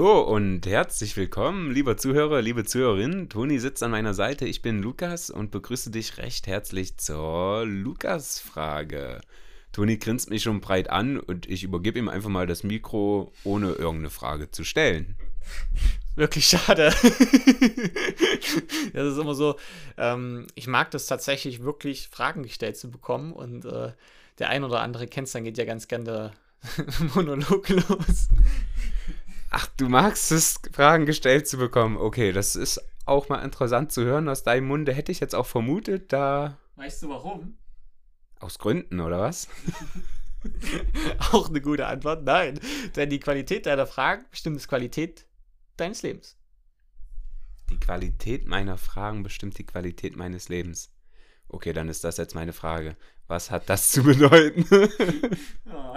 Und herzlich willkommen, lieber Zuhörer, liebe Zuhörerin. Toni sitzt an meiner Seite. Ich bin Lukas und begrüße dich recht herzlich zur Lukas-Frage. Toni grinst mich schon breit an und ich übergebe ihm einfach mal das Mikro, ohne irgendeine Frage zu stellen. Wirklich schade. das ist immer so. Ähm, ich mag das tatsächlich wirklich, Fragen gestellt zu bekommen und äh, der ein oder andere kennt es, dann geht ja ganz gerne der Monolog los. Ach, du magst es, Fragen gestellt zu bekommen. Okay, das ist auch mal interessant zu hören aus deinem Munde. Hätte ich jetzt auch vermutet, da. Weißt du warum? Aus Gründen, oder was? auch eine gute Antwort. Nein. Denn die Qualität deiner Fragen bestimmt die Qualität deines Lebens. Die Qualität meiner Fragen bestimmt die Qualität meines Lebens. Okay, dann ist das jetzt meine Frage. Was hat das zu bedeuten? oh.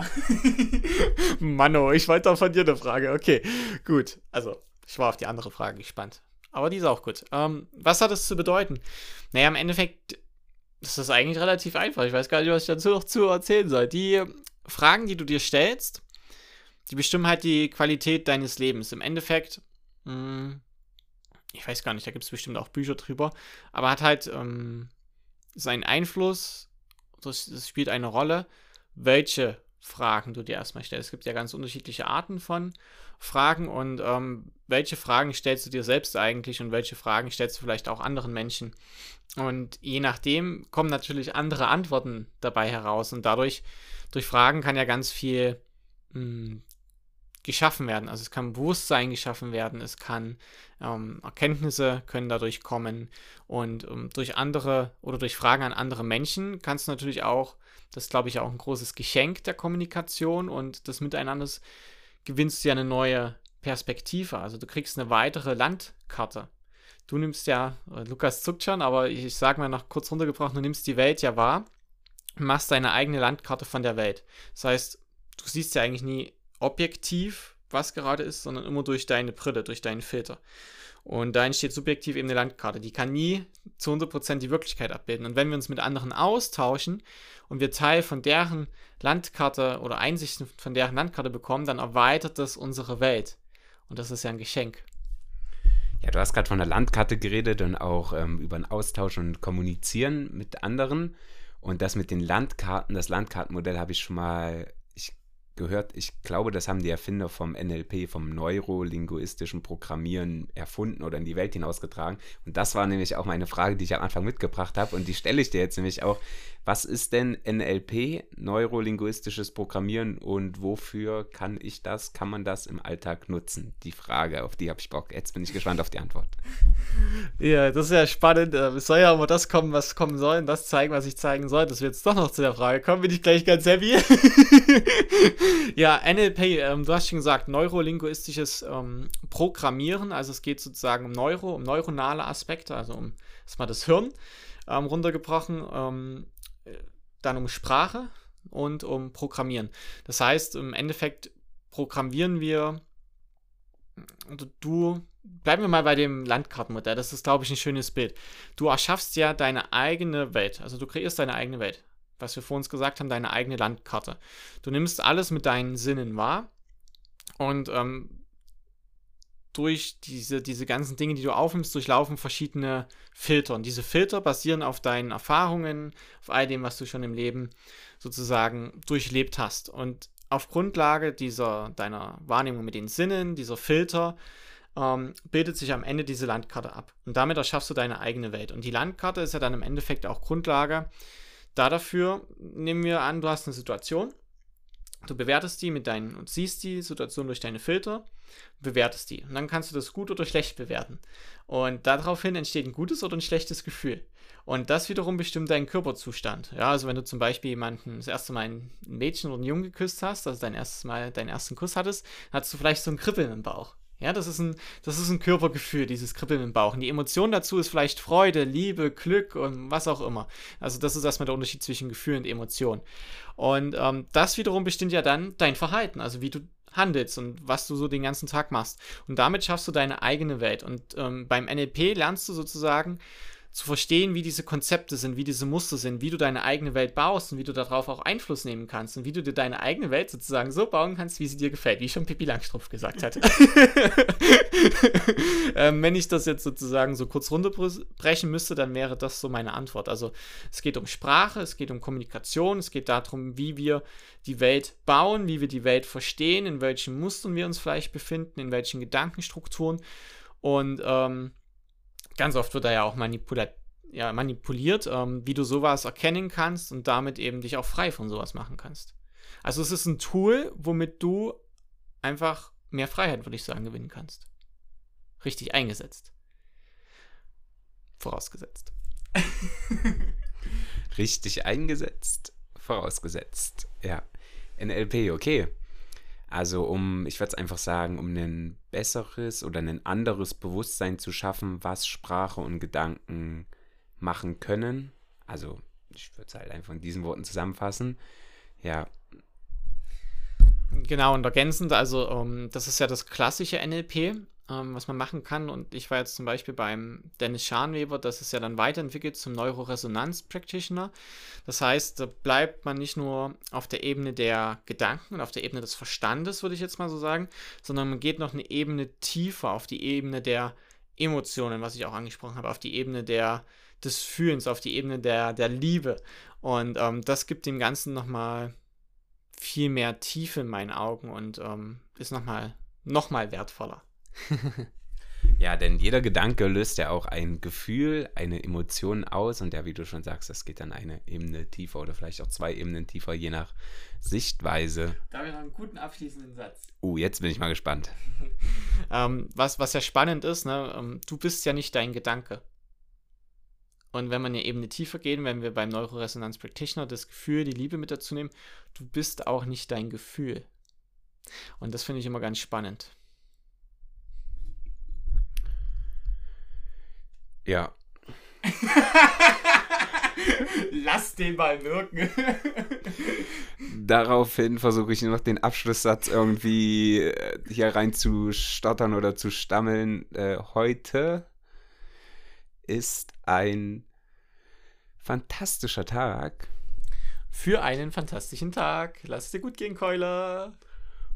Mano, ich wollte auch von dir eine Frage. Okay, gut. Also, ich war auf die andere Frage gespannt. Aber die ist auch gut. Ähm, was hat es zu bedeuten? Naja, im Endeffekt ist das eigentlich relativ einfach. Ich weiß gar nicht, was ich dazu noch zu erzählen soll. Die Fragen, die du dir stellst, die bestimmen halt die Qualität deines Lebens. Im Endeffekt, mh, hm, ich weiß gar nicht, da gibt es bestimmt auch Bücher drüber, aber hat halt ähm, seinen Einfluss, das, das spielt eine Rolle, welche Fragen du dir erstmal stellst. Es gibt ja ganz unterschiedliche Arten von Fragen und ähm, welche Fragen stellst du dir selbst eigentlich und welche Fragen stellst du vielleicht auch anderen Menschen. Und je nachdem kommen natürlich andere Antworten dabei heraus und dadurch, durch Fragen kann ja ganz viel mh, hm, geschaffen werden. Also es kann Bewusstsein geschaffen werden, es kann ähm, Erkenntnisse können dadurch kommen und ähm, durch andere oder durch Fragen an andere Menschen kannst du natürlich auch, das glaube ich auch ein großes Geschenk der Kommunikation und des Miteinanders, gewinnst du ja eine neue Perspektive. Also du kriegst eine weitere Landkarte. Du nimmst ja, äh, Lukas zuckt schon, aber ich, ich sage mal noch kurz runtergebrochen, du nimmst die Welt ja wahr, machst deine eigene Landkarte von der Welt. Das heißt, du siehst ja eigentlich nie objektiv, was gerade ist, sondern immer durch deine Brille, durch deinen Filter. Und da entsteht subjektiv eben eine Landkarte. Die kann nie zu 100% die Wirklichkeit abbilden. Und wenn wir uns mit anderen austauschen und wir Teil von deren Landkarte oder Einsichten von deren Landkarte bekommen, dann erweitert das unsere Welt. Und das ist ja ein Geschenk. Ja, du hast gerade von der Landkarte geredet und auch ähm, über den Austausch und Kommunizieren mit anderen. Und das mit den Landkarten, das Landkartenmodell habe ich schon mal gehört, ich glaube, das haben die Erfinder vom NLP, vom neurolinguistischen Programmieren erfunden oder in die Welt hinausgetragen. Und das war nämlich auch meine Frage, die ich am Anfang mitgebracht habe. Und die stelle ich dir jetzt nämlich auch. Was ist denn NLP, neurolinguistisches Programmieren und wofür kann ich das, kann man das im Alltag nutzen? Die Frage, auf die habe ich Bock. Jetzt bin ich gespannt auf die Antwort. Ja, das ist ja spannend. Äh, es soll ja immer das kommen, was kommen soll und das zeigen, was ich zeigen soll. Dass wir jetzt doch noch zu der Frage kommen, bin ich gleich ganz happy. ja, NLP, ähm, du hast schon gesagt, neurolinguistisches ähm, Programmieren. Also es geht sozusagen um Neuro, um neuronale Aspekte, also um erstmal das Hirn ähm, runtergebrochen. Ähm, dann um Sprache und um Programmieren. Das heißt, im Endeffekt programmieren wir, also du, bleiben wir mal bei dem Landkartenmodell, das ist, glaube ich, ein schönes Bild. Du erschaffst ja deine eigene Welt, also du kreierst deine eigene Welt. Was wir vor uns gesagt haben, deine eigene Landkarte. Du nimmst alles mit deinen Sinnen wahr und ähm, durch diese, diese ganzen Dinge, die du aufnimmst, durchlaufen verschiedene Filter. Und diese Filter basieren auf deinen Erfahrungen, auf all dem, was du schon im Leben sozusagen durchlebt hast. Und auf Grundlage dieser, deiner Wahrnehmung mit den Sinnen, dieser Filter, ähm, bildet sich am Ende diese Landkarte ab. Und damit erschaffst du deine eigene Welt. Und die Landkarte ist ja dann im Endeffekt auch Grundlage. Da dafür nehmen wir an, du hast eine Situation Du bewertest die mit deinen und siehst die Situation durch deine Filter, bewertest die. Und dann kannst du das gut oder schlecht bewerten. Und daraufhin entsteht ein gutes oder ein schlechtes Gefühl. Und das wiederum bestimmt deinen Körperzustand. Ja, also wenn du zum Beispiel jemanden das erste Mal ein Mädchen oder einen Jungen geküsst hast, also dein erstes Mal deinen ersten Kuss hattest, hast du vielleicht so ein Kribbeln im Bauch. Ja, das ist, ein, das ist ein Körpergefühl, dieses Kribbeln im Bauch. Und die Emotion dazu ist vielleicht Freude, Liebe, Glück und was auch immer. Also das ist erstmal der Unterschied zwischen Gefühl und Emotion. Und ähm, das wiederum bestimmt ja dann dein Verhalten, also wie du handelst und was du so den ganzen Tag machst. Und damit schaffst du deine eigene Welt. Und ähm, beim NLP lernst du sozusagen zu verstehen, wie diese Konzepte sind, wie diese Muster sind, wie du deine eigene Welt baust und wie du darauf auch Einfluss nehmen kannst und wie du dir deine eigene Welt sozusagen so bauen kannst, wie sie dir gefällt, wie schon Pippi Langstrumpf gesagt hat. ähm, wenn ich das jetzt sozusagen so kurz runterbrechen müsste, dann wäre das so meine Antwort. Also es geht um Sprache, es geht um Kommunikation, es geht darum, wie wir die Welt bauen, wie wir die Welt verstehen, in welchen Mustern wir uns vielleicht befinden, in welchen Gedankenstrukturen und ähm, ganz oft wird da ja auch manipuliert, ja, manipuliert ähm, wie du sowas erkennen kannst und damit eben dich auch frei von sowas machen kannst. Also es ist ein Tool, womit du einfach mehr Freiheit, würde ich sagen, gewinnen kannst. Richtig eingesetzt. Vorausgesetzt. Richtig eingesetzt, vorausgesetzt. Ja. NLP, okay. Also um, ich würde es einfach sagen, um ein besseres oder ein anderes Bewusstsein zu schaffen, was Sprache und Gedanken machen können. Also ich würde es halt einfach in diesen Worten zusammenfassen. Ja. Genau, und ergänzend, also um, ähm, das ist ja das klassische NLP ähm, was man machen kann. Und ich war jetzt zum Beispiel beim Dennis Scharnweber, das ist ja dann weiterentwickelt zum Neuroresonanz-Practitioner. Das heißt, da bleibt man nicht nur auf der Ebene der Gedanken und auf der Ebene des Verstandes, würde ich jetzt mal so sagen, sondern man geht noch eine Ebene tiefer auf die Ebene der Emotionen, was ich auch angesprochen habe, auf die Ebene der, des Fühlens, auf die Ebene der, der Liebe. Und ähm, das gibt dem Ganzen nochmal viel mehr Tiefe in meinen Augen und ähm, ist nochmal noch mal wertvoller. ja, denn jeder Gedanke löst ja auch ein Gefühl, eine Emotion aus und ja, wie du schon sagst, das geht dann eine Ebene tiefer oder vielleicht auch zwei Ebenen tiefer, je nach Sichtweise. Da habe ich noch einen guten abschließenden Satz. Uh, jetzt bin ich mal gespannt. ähm, was, was ja spannend ist, ne, ähm, du bist ja nicht dein Gedanke. Und wenn wir eine Ebene tiefer gehen, wenn wir beim Neuroresonanz Practitioner das Gefühl, die Liebe mit dazu nehmen, du bist auch nicht dein Gefühl. Und das finde ich immer ganz spannend. Ja. Lass den mal wirken. Daraufhin versuche ich noch den Abschlusssatz irgendwie äh, hier rein zu stottern oder zu stammeln. Äh, heute ist ein fantastischer Tag. Für einen fantastischen Tag. Lass es dir gut gehen, Keuler.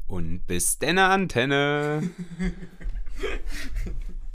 Und bis deine Antenne.